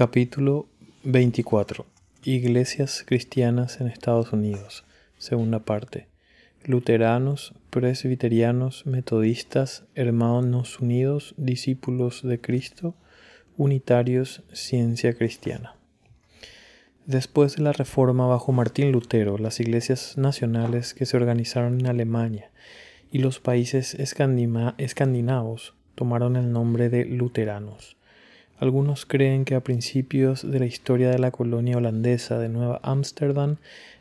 Capítulo 24. Iglesias cristianas en Estados Unidos. Segunda parte. Luteranos, presbiterianos, metodistas, hermanos unidos, discípulos de Cristo, unitarios, ciencia cristiana. Después de la reforma bajo Martín Lutero, las iglesias nacionales que se organizaron en Alemania y los países escandinavos tomaron el nombre de luteranos. Algunos creen que a principios de la historia de la colonia holandesa de Nueva Ámsterdam,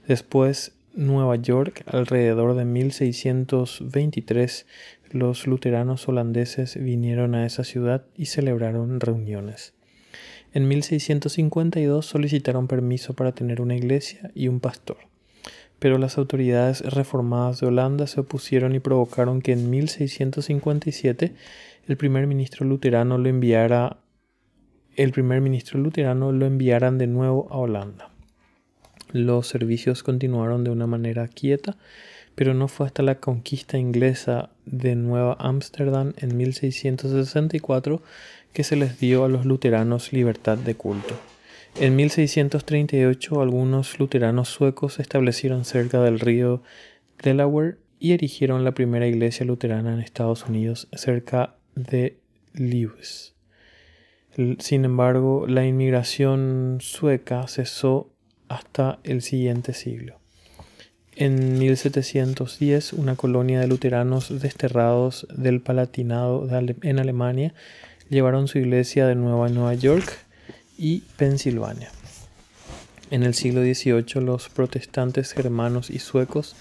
después Nueva York, alrededor de 1623, los luteranos holandeses vinieron a esa ciudad y celebraron reuniones. En 1652 solicitaron permiso para tener una iglesia y un pastor, pero las autoridades reformadas de Holanda se opusieron y provocaron que en 1657 el primer ministro luterano lo enviara el primer ministro luterano lo enviaran de nuevo a Holanda. Los servicios continuaron de una manera quieta, pero no fue hasta la conquista inglesa de Nueva Ámsterdam en 1664 que se les dio a los luteranos libertad de culto. En 1638 algunos luteranos suecos establecieron cerca del río Delaware y erigieron la primera iglesia luterana en Estados Unidos cerca de Lewis. Sin embargo, la inmigración sueca cesó hasta el siguiente siglo. En 1710, una colonia de luteranos desterrados del Palatinado en Alemania llevaron su iglesia de nuevo a Nueva York y Pensilvania. En el siglo XVIII, los protestantes germanos y suecos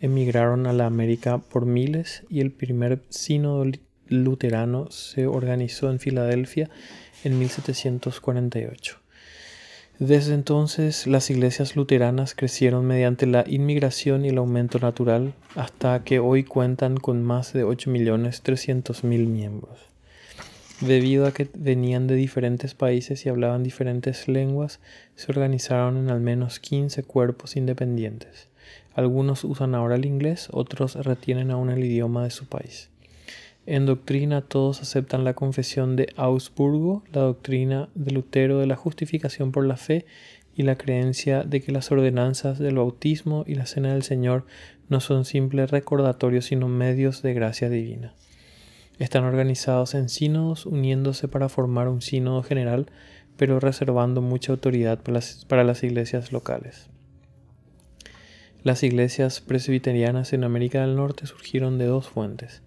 emigraron a la América por miles y el primer sínodo luterano se organizó en Filadelfia en 1748. Desde entonces las iglesias luteranas crecieron mediante la inmigración y el aumento natural hasta que hoy cuentan con más de 8.300.000 miembros. Debido a que venían de diferentes países y hablaban diferentes lenguas, se organizaron en al menos 15 cuerpos independientes. Algunos usan ahora el inglés, otros retienen aún el idioma de su país. En doctrina todos aceptan la confesión de Augsburgo, la doctrina de Lutero de la justificación por la fe y la creencia de que las ordenanzas del bautismo y la cena del Señor no son simples recordatorios sino medios de gracia divina. Están organizados en sínodos uniéndose para formar un sínodo general, pero reservando mucha autoridad para las, para las iglesias locales. Las iglesias presbiterianas en América del Norte surgieron de dos fuentes.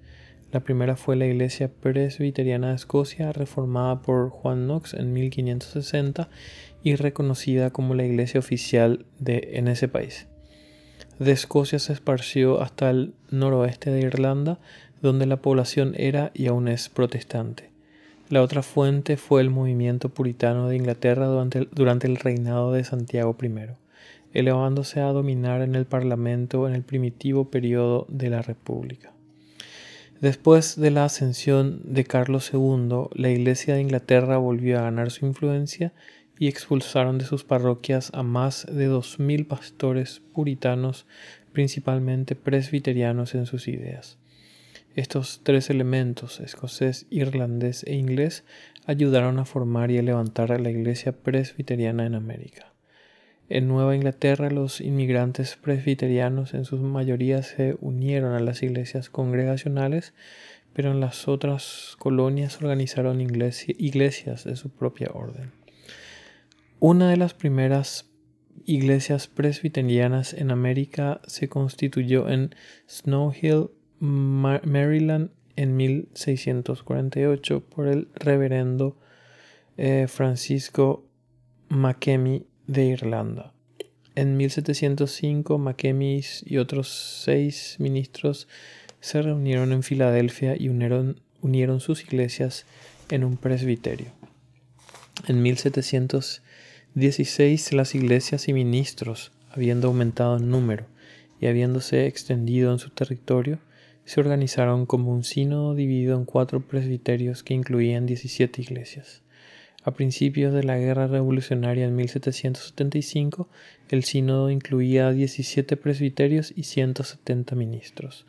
La primera fue la Iglesia Presbiteriana de Escocia, reformada por Juan Knox en 1560 y reconocida como la iglesia oficial de, en ese país. De Escocia se esparció hasta el noroeste de Irlanda, donde la población era y aún es protestante. La otra fuente fue el movimiento puritano de Inglaterra durante el, durante el reinado de Santiago I, elevándose a dominar en el Parlamento en el primitivo periodo de la República. Después de la ascensión de Carlos II, la Iglesia de Inglaterra volvió a ganar su influencia y expulsaron de sus parroquias a más de dos mil pastores puritanos, principalmente presbiterianos en sus ideas. Estos tres elementos, escocés, irlandés e inglés, ayudaron a formar y a levantar a la Iglesia presbiteriana en América. En Nueva Inglaterra los inmigrantes presbiterianos en su mayoría se unieron a las iglesias congregacionales, pero en las otras colonias organizaron iglesias de su propia orden. Una de las primeras iglesias presbiterianas en América se constituyó en Snow Hill, Maryland, en 1648 por el reverendo eh, Francisco Makemi de Irlanda. En 1705, Makemis y otros seis ministros se reunieron en Filadelfia y unieron, unieron sus iglesias en un presbiterio. En 1716, las iglesias y ministros, habiendo aumentado en número y habiéndose extendido en su territorio, se organizaron como un sínodo dividido en cuatro presbiterios que incluían 17 iglesias. A principios de la Guerra Revolucionaria en 1775, el sínodo incluía 17 presbiterios y 170 ministros.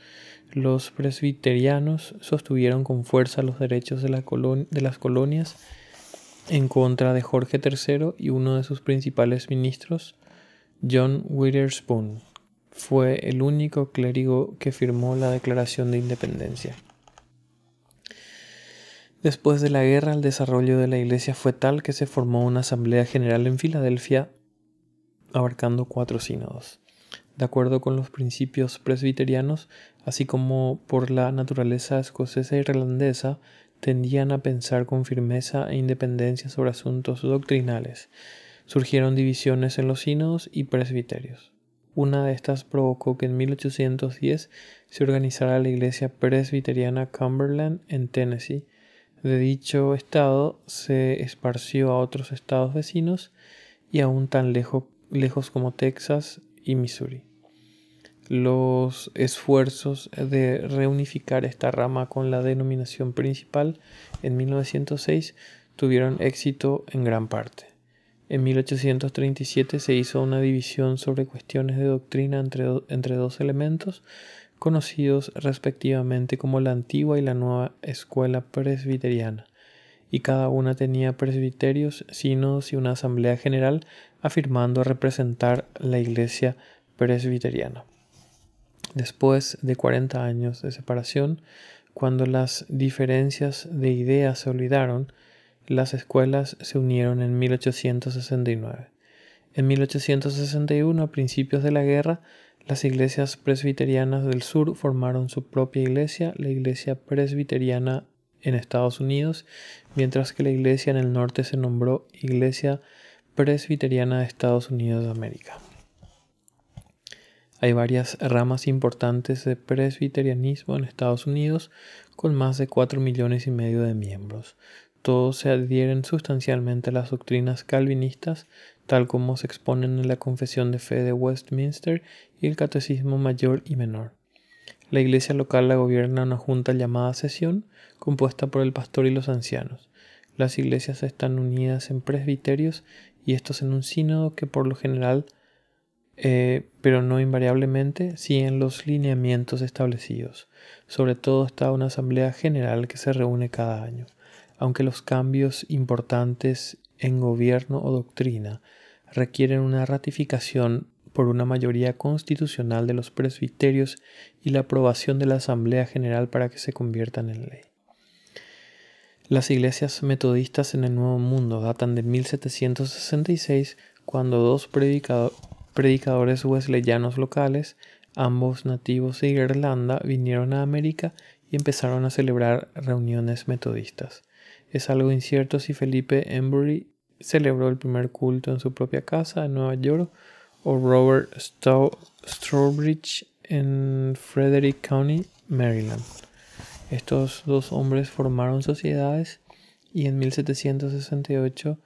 Los presbiterianos sostuvieron con fuerza los derechos de, las colonias en contra de Jorge III y uno de sus principales ministros, John Witherspoon. Fue el único clérigo que firmó la Declaración de Independencia. Después de la guerra, el desarrollo de la Iglesia fue tal que se formó una Asamblea General en Filadelfia abarcando cuatro sínodos. De acuerdo con los principios presbiterianos, así como por la naturaleza escocesa e irlandesa, tendían a pensar con firmeza e independencia sobre asuntos doctrinales. Surgieron divisiones en los sínodos y presbiterios. Una de estas provocó que en 1810 se organizara la iglesia presbiteriana Cumberland en Tennessee. De dicho estado se esparció a otros estados vecinos y aún tan lejos como Texas y Missouri. Los esfuerzos de reunificar esta rama con la denominación principal en 1906 tuvieron éxito en gran parte. En 1837 se hizo una división sobre cuestiones de doctrina entre, entre dos elementos conocidos respectivamente como la antigua y la nueva escuela presbiteriana, y cada una tenía presbiterios, sínodos y una asamblea general afirmando representar la iglesia presbiteriana. Después de 40 años de separación, cuando las diferencias de ideas se olvidaron, las escuelas se unieron en 1869. En 1861, a principios de la guerra, las iglesias presbiterianas del sur formaron su propia iglesia, la Iglesia Presbiteriana en Estados Unidos, mientras que la iglesia en el norte se nombró Iglesia Presbiteriana de Estados Unidos de América. Hay varias ramas importantes de presbiterianismo en Estados Unidos con más de 4 millones y medio de miembros. Todos se adhieren sustancialmente a las doctrinas calvinistas, tal como se exponen en la Confesión de Fe de Westminster y el Catecismo Mayor y Menor. La iglesia local la gobierna una junta llamada sesión, compuesta por el pastor y los ancianos. Las iglesias están unidas en presbiterios y estos en un sínodo que por lo general eh, pero no invariablemente, siguen los lineamientos establecidos. Sobre todo está una asamblea general que se reúne cada año. Aunque los cambios importantes en gobierno o doctrina requieren una ratificación por una mayoría constitucional de los presbiterios y la aprobación de la Asamblea General para que se conviertan en ley. Las iglesias metodistas en el Nuevo Mundo datan de 1766, cuando dos predicadores wesleyanos locales, ambos nativos de Irlanda, vinieron a América y empezaron a celebrar reuniones metodistas. Es algo incierto si Felipe Embury celebró el primer culto en su propia casa en Nueva York o Robert Strawbridge en Frederick County, Maryland. Estos dos hombres formaron sociedades y en 1768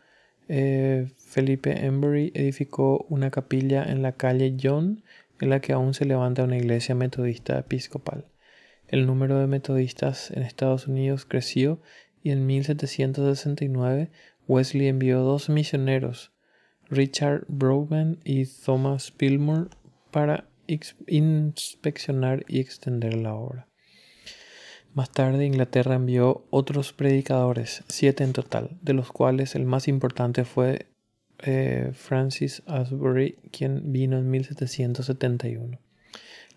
eh, Felipe Embury edificó una capilla en la calle John, en la que aún se levanta una iglesia metodista episcopal. El número de metodistas en Estados Unidos creció y en 1769 Wesley envió dos misioneros, Richard Broadbent y Thomas Pillmore, para inspeccionar y extender la obra. Más tarde Inglaterra envió otros predicadores, siete en total, de los cuales el más importante fue eh, Francis Asbury, quien vino en 1771.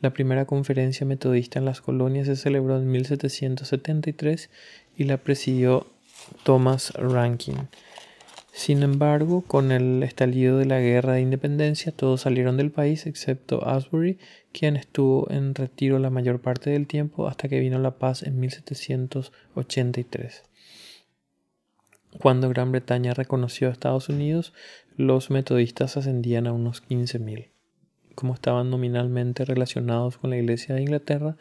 La primera conferencia metodista en las colonias se celebró en 1773 y la presidió Thomas Rankin. Sin embargo, con el estallido de la guerra de independencia, todos salieron del país excepto Asbury, quien estuvo en retiro la mayor parte del tiempo hasta que vino la paz en 1783. Cuando Gran Bretaña reconoció a Estados Unidos, los metodistas ascendían a unos 15.000. Como estaban nominalmente relacionados con la Iglesia de Inglaterra,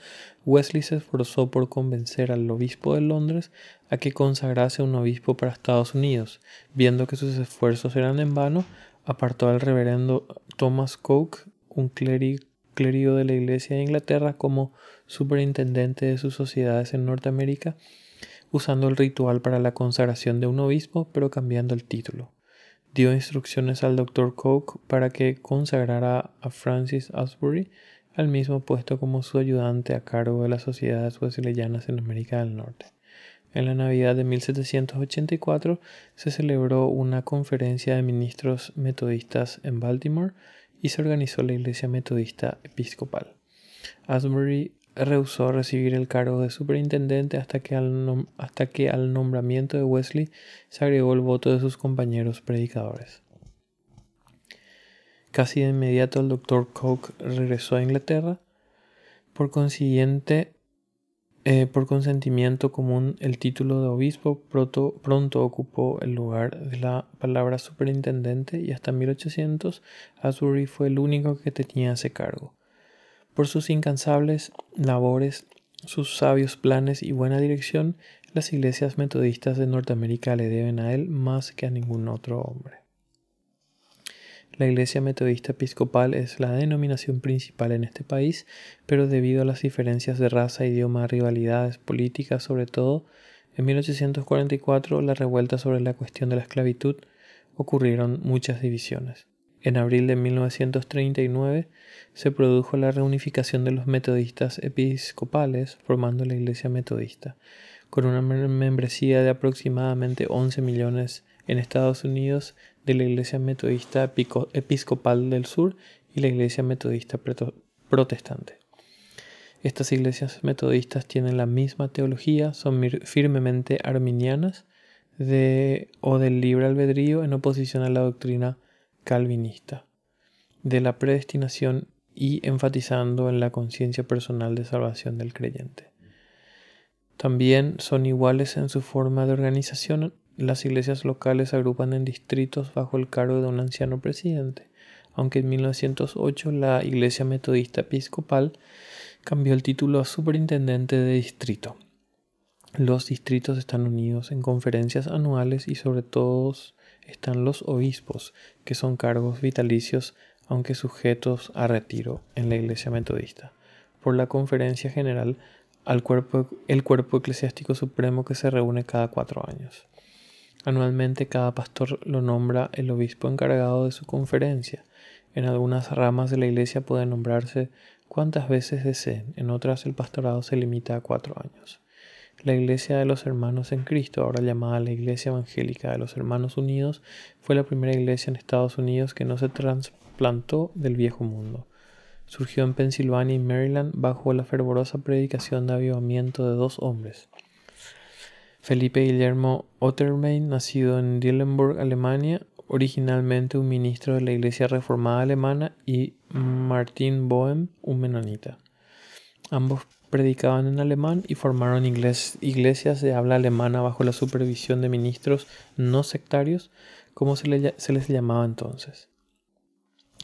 Wesley se esforzó por convencer al obispo de Londres a que consagrase un obispo para Estados Unidos. Viendo que sus esfuerzos eran en vano, apartó al reverendo Thomas Coke, un clérigo de la Iglesia de Inglaterra, como superintendente de sus sociedades en Norteamérica usando el ritual para la consagración de un obispo, pero cambiando el título. Dio instrucciones al Dr. Coke para que consagrara a Francis Asbury al mismo puesto como su ayudante a cargo de las sociedades wesleyanas en América del Norte. En la Navidad de 1784 se celebró una conferencia de ministros metodistas en Baltimore y se organizó la Iglesia Metodista Episcopal. Asbury rehusó recibir el cargo de superintendente hasta que, al hasta que al nombramiento de Wesley se agregó el voto de sus compañeros predicadores. Casi de inmediato el doctor Coke regresó a Inglaterra. Por consiguiente, eh, por consentimiento común, el título de obispo pronto, pronto, ocupó el lugar de la palabra superintendente y hasta 1800 Asbury fue el único que tenía ese cargo. Por sus incansables labores, sus sabios planes y buena dirección, las iglesias metodistas de Norteamérica le deben a él más que a ningún otro hombre. La Iglesia Metodista Episcopal es la denominación principal en este país, pero debido a las diferencias de raza, idioma, rivalidades políticas, sobre todo, en 1844, la revuelta sobre la cuestión de la esclavitud, ocurrieron muchas divisiones. En abril de 1939 se produjo la reunificación de los metodistas episcopales, formando la Iglesia Metodista, con una membresía de aproximadamente 11 millones en Estados Unidos de la Iglesia Metodista Episcopal del Sur y la Iglesia Metodista Protestante. Estas iglesias metodistas tienen la misma teología, son firmemente arminianas o del libre albedrío en oposición a la doctrina calvinista, de la predestinación y enfatizando en la conciencia personal de salvación del creyente. También son iguales en su forma de organización las iglesias locales agrupan en distritos bajo el cargo de un anciano presidente, aunque en 1908 la Iglesia Metodista Episcopal cambió el título a Superintendente de Distrito. Los distritos están unidos en conferencias anuales y sobre todo están los obispos, que son cargos vitalicios aunque sujetos a retiro en la Iglesia Metodista, por la Conferencia General al cuerpo, el cuerpo eclesiástico supremo que se reúne cada cuatro años. Anualmente cada pastor lo nombra el obispo encargado de su conferencia. En algunas ramas de la iglesia puede nombrarse cuantas veces deseen, en otras el pastorado se limita a cuatro años. La Iglesia de los Hermanos en Cristo, ahora llamada la Iglesia Evangélica de los Hermanos Unidos, fue la primera iglesia en Estados Unidos que no se trasplantó del viejo mundo. Surgió en Pensilvania y Maryland bajo la fervorosa predicación de avivamiento de dos hombres, Felipe Guillermo Otterbein, nacido en Dillenburg, Alemania, originalmente un ministro de la Iglesia Reformada Alemana, y Martin Bohem, un menonita. Ambos predicaban en alemán y formaron iglesias de habla alemana bajo la supervisión de ministros no sectarios, como se les llamaba entonces.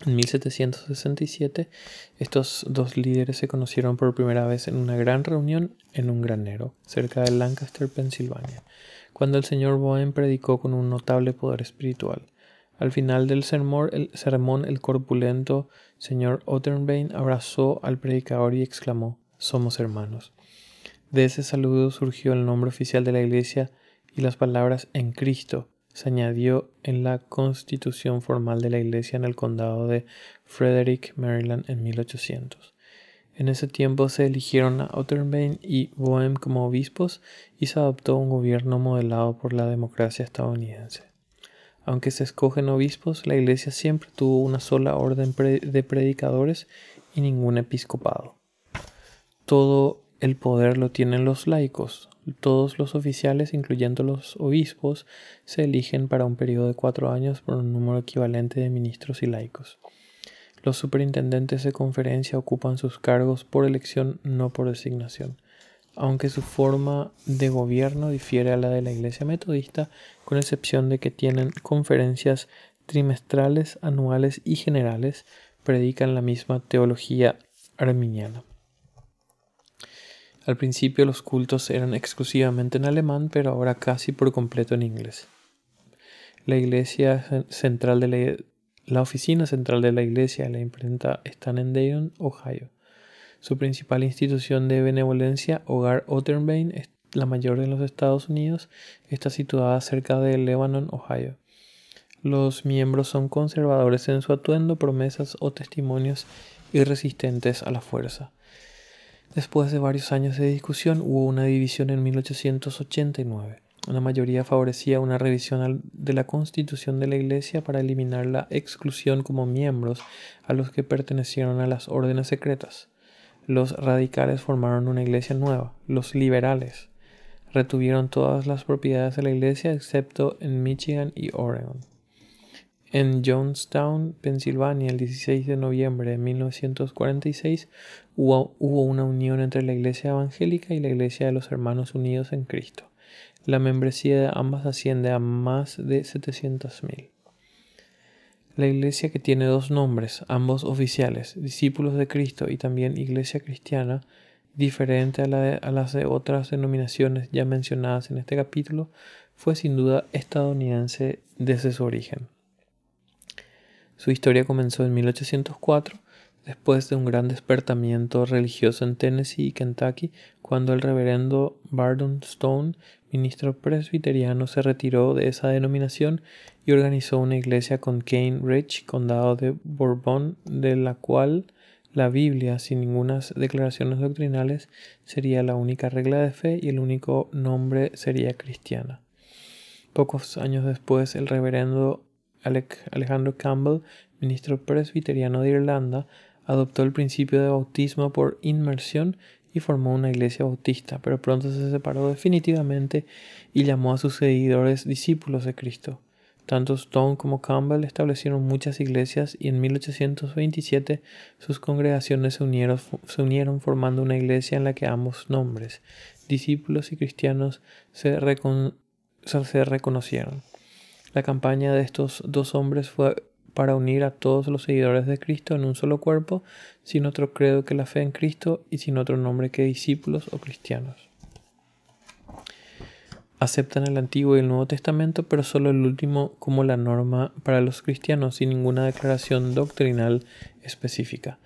En 1767, estos dos líderes se conocieron por primera vez en una gran reunión en un granero, cerca de Lancaster, Pensilvania, cuando el señor Bowen predicó con un notable poder espiritual. Al final del sermón, el, sermón, el corpulento señor Otterbein abrazó al predicador y exclamó: Somos hermanos. De ese saludo surgió el nombre oficial de la iglesia y las palabras en Cristo se añadió en la constitución formal de la iglesia en el condado de Frederick, Maryland, en 1800. En ese tiempo se eligieron a Otterbein y Boehm como obispos y se adoptó un gobierno modelado por la democracia estadounidense. Aunque se escogen obispos, la iglesia siempre tuvo una sola orden de predicadores y ningún episcopado. Todo el poder lo tienen los laicos, todos los oficiales, incluyendo los obispos, se eligen para un periodo de cuatro años por un número equivalente de ministros y laicos. Los superintendentes de conferencia ocupan sus cargos por elección, no por designación. Aunque su forma de gobierno difiere a la de la Iglesia Metodista, con excepción de que tienen conferencias trimestrales, anuales y generales, predican la misma teología arminiana. Al principio los cultos eran exclusivamente en alemán, pero ahora casi por completo en inglés. La iglesia central de la, oficina central de la iglesia y la imprenta están en Dayton, Ohio. Su principal institución de benevolencia, Hogar Otterbein, la mayor de los Estados Unidos, está situada cerca de Lebanon, Ohio. Los miembros son conservadores en su atuendo, promesas o testimonios irresistentes a la fuerza. Después de varios años de discusión hubo una división en 1889. Una mayoría favorecía una revisión de la constitución de la Iglesia para eliminar la exclusión como miembros a los que pertenecieron a las órdenes secretas. Los radicales formaron una iglesia nueva. Los liberales retuvieron todas las propiedades de la iglesia excepto en Michigan y Oregon. En Jonestown, Pensilvania, el 16 de noviembre de 1946, hubo, una unión entre la Iglesia Evangélica y la Iglesia de los Hermanos Unidos en Cristo. La membresía de ambas asciende a más de 700.000. La iglesia que tiene dos nombres, ambos oficiales, discípulos de Cristo y también iglesia cristiana, diferente a, a las de otras denominaciones ya mencionadas en este capítulo, fue sin duda estadounidense desde su origen. Su historia comenzó en 1804 después de un gran despertamiento religioso en Tennessee y Kentucky, cuando el reverendo Bardon Stone, ministro presbiteriano, se retiró de esa denominación y organizó una iglesia con Cane Ridge, condado de Bourbon, de la cual la Biblia, sin ninguna declaraciones doctrinales, sería la única regla de fe y el único nombre sería cristiana. Pocos años después, el reverendo Alejandro Campbell, ministro presbiteriano de Irlanda, adoptó el principio de bautismo por inmersión y formó una iglesia bautista, pero pronto se separó definitivamente y llamó a sus seguidores discípulos de Cristo. Tanto Stone como Campbell establecieron muchas iglesias y en 1827 sus congregaciones se unieron, formando una iglesia en la que ambos nombres, discípulos y cristianos, se reconocieron. La campaña de estos dos hombres fue para unir a todos los seguidores de Cristo en un solo cuerpo, sin otro credo que la fe en Cristo y sin otro nombre que discípulos o cristianos. Aceptan el Antiguo y el Nuevo Testamento, pero solo el último como la norma para los cristianos, sin ninguna declaración doctrinal específica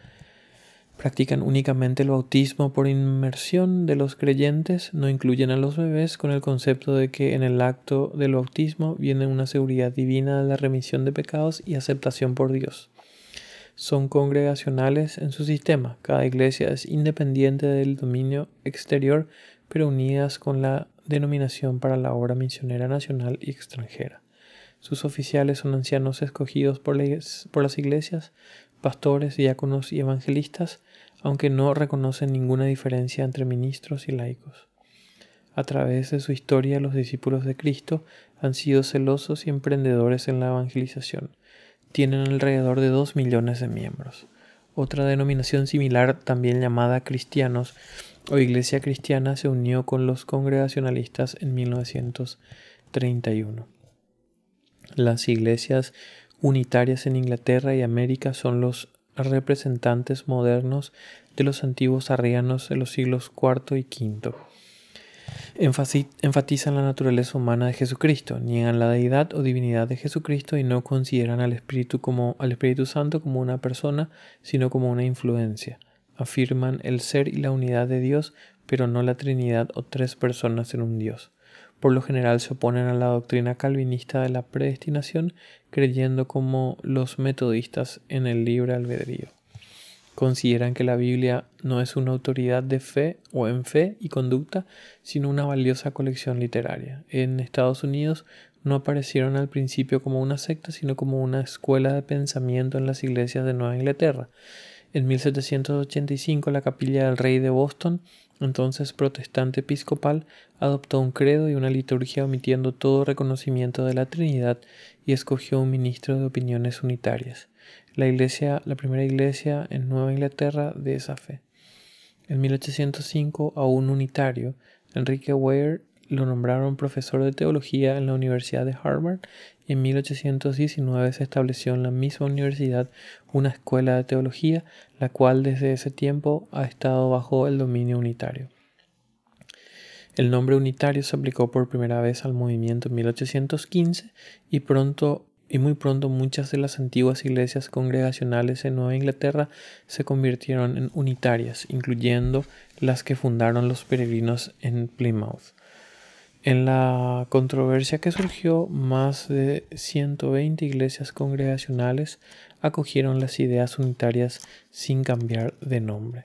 practican únicamente el bautismo por inmersión de los creyentes, no incluyen a los bebés con el concepto de que en el acto del bautismo viene una seguridad divina de la remisión de pecados y aceptación por Dios. Son congregacionales en su sistema, cada iglesia es independiente del dominio exterior, pero unidas con la denominación para la obra misionera nacional y extranjera. Sus oficiales son ancianos escogidos por, las iglesias, pastores, diáconos y evangelistas, aunque no reconocen ninguna diferencia entre ministros y laicos. A través de su historia, los discípulos de Cristo han sido celosos y emprendedores en la evangelización. Tienen alrededor de dos millones de miembros. Otra denominación similar, también llamada cristianos o iglesia cristiana, se unió con los congregacionalistas en 1931. Las iglesias unitarias en Inglaterra y América son los representantes modernos de los antiguos arrianos de los siglos IV y V. Enfatizan la naturaleza humana de Jesucristo, niegan la deidad o divinidad de Jesucristo y no consideran al Espíritu, como, al Espíritu Santo como una persona, sino como una influencia. Afirman el ser y la unidad de Dios, pero no la Trinidad o tres personas en un Dios por lo general se oponen a la doctrina calvinista de la predestinación, creyendo como los metodistas en el libre albedrío. Consideran que la Biblia no es una autoridad de fe o en fe y conducta, sino una valiosa colección literaria. En Estados Unidos no aparecieron al principio como una secta, sino como una escuela de pensamiento en las iglesias de Nueva Inglaterra. En 1785 la capilla del rey de Boston entonces protestante episcopal, adoptó un credo y una liturgia omitiendo todo reconocimiento de la Trinidad y escogió un ministro de opiniones unitarias, la iglesia, la primera iglesia en Nueva Inglaterra de esa fe. En 1805, a un unitario, Enrique Weir, lo nombraron profesor de teología en la Universidad de Harvard en 1819 se estableció en la misma universidad una escuela de teología, la cual desde ese tiempo ha estado bajo el dominio unitario. El nombre unitario se aplicó por primera vez al movimiento en 1815 y pronto y muy pronto muchas de las antiguas iglesias congregacionales en Nueva Inglaterra se convirtieron en unitarias, incluyendo las que fundaron los peregrinos en Plymouth. En la controversia que surgió, más de 120 iglesias congregacionales acogieron las ideas unitarias sin cambiar de nombre.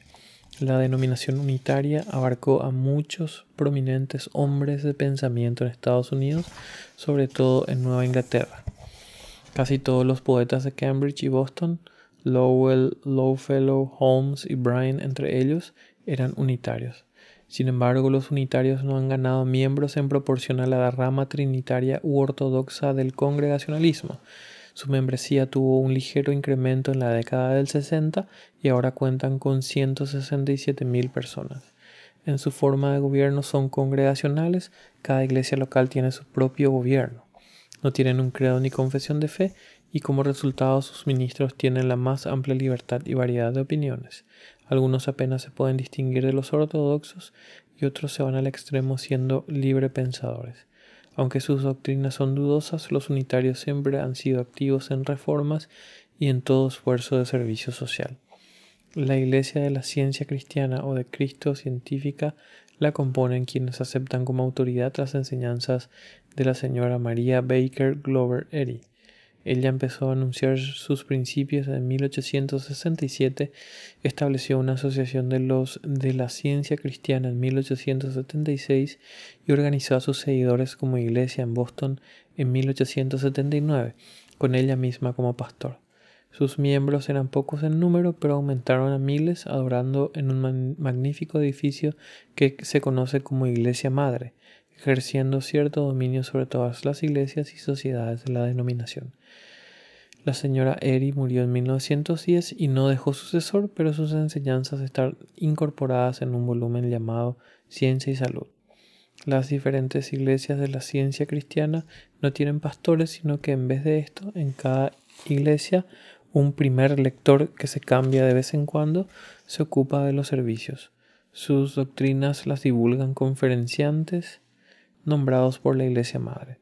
La denominación unitaria abarcó a muchos prominentes hombres de pensamiento en Estados Unidos, sobre todo en Nueva Inglaterra. Casi todos los poetas de Cambridge y Boston, Lowell, Lowfellow, Holmes y Bryan entre ellos, eran unitarios. Sin embargo, los unitarios no han ganado miembros en proporción a la rama trinitaria u ortodoxa del congregacionalismo. Su membresía tuvo un ligero incremento en la década del 60 y ahora cuentan con 167 mil personas. En su forma de gobierno son congregacionales, cada iglesia local tiene su propio gobierno. No tienen un credo ni confesión de fe y como resultado sus ministros tienen la más amplia libertad y variedad de opiniones. Algunos apenas se pueden distinguir de los ortodoxos y otros se van al extremo siendo libre pensadores. Aunque sus doctrinas son dudosas, los unitarios siempre han sido activos en reformas y en todo esfuerzo de servicio social. La Iglesia de la Ciencia Cristiana o de Cristo Científica la componen quienes aceptan como autoridad las enseñanzas de la señora María Baker Glover Eddy. Ella empezó a anunciar sus principios. En 1867, estableció una asociación de los de la ciencia cristiana. En 1876 y organizó a sus seguidores como iglesia en Boston en 1879, con ella misma como pastor. Sus miembros eran pocos en número, pero aumentaron a miles adorando en un magnífico edificio que se conoce como Iglesia Madre, ejerciendo cierto dominio sobre todas las iglesias y sociedades de la denominación. La señora Eri murió en 1910 y no dejó sucesor, pero sus enseñanzas están incorporadas en un volumen llamado Ciencia y Salud. Las diferentes iglesias de la ciencia cristiana no tienen pastores, sino que en vez de esto, en cada iglesia, un primer lector que se cambia de vez en cuando se ocupa de los servicios. Sus doctrinas las divulgan conferenciantes nombrados por la Iglesia Madre.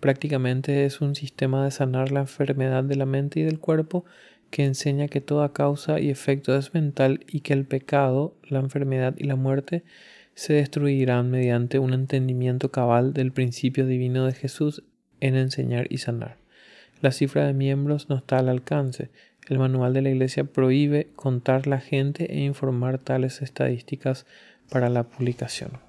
Prácticamente es un sistema de sanar la enfermedad de la mente y del cuerpo que enseña que toda causa y efecto es mental y que el pecado, la enfermedad y la muerte se destruirán mediante un entendimiento cabal del principio divino de Jesús en enseñar y sanar. La cifra de miembros no está al alcance. El manual de la Iglesia prohíbe contar la gente e informar tales estadísticas para la publicación.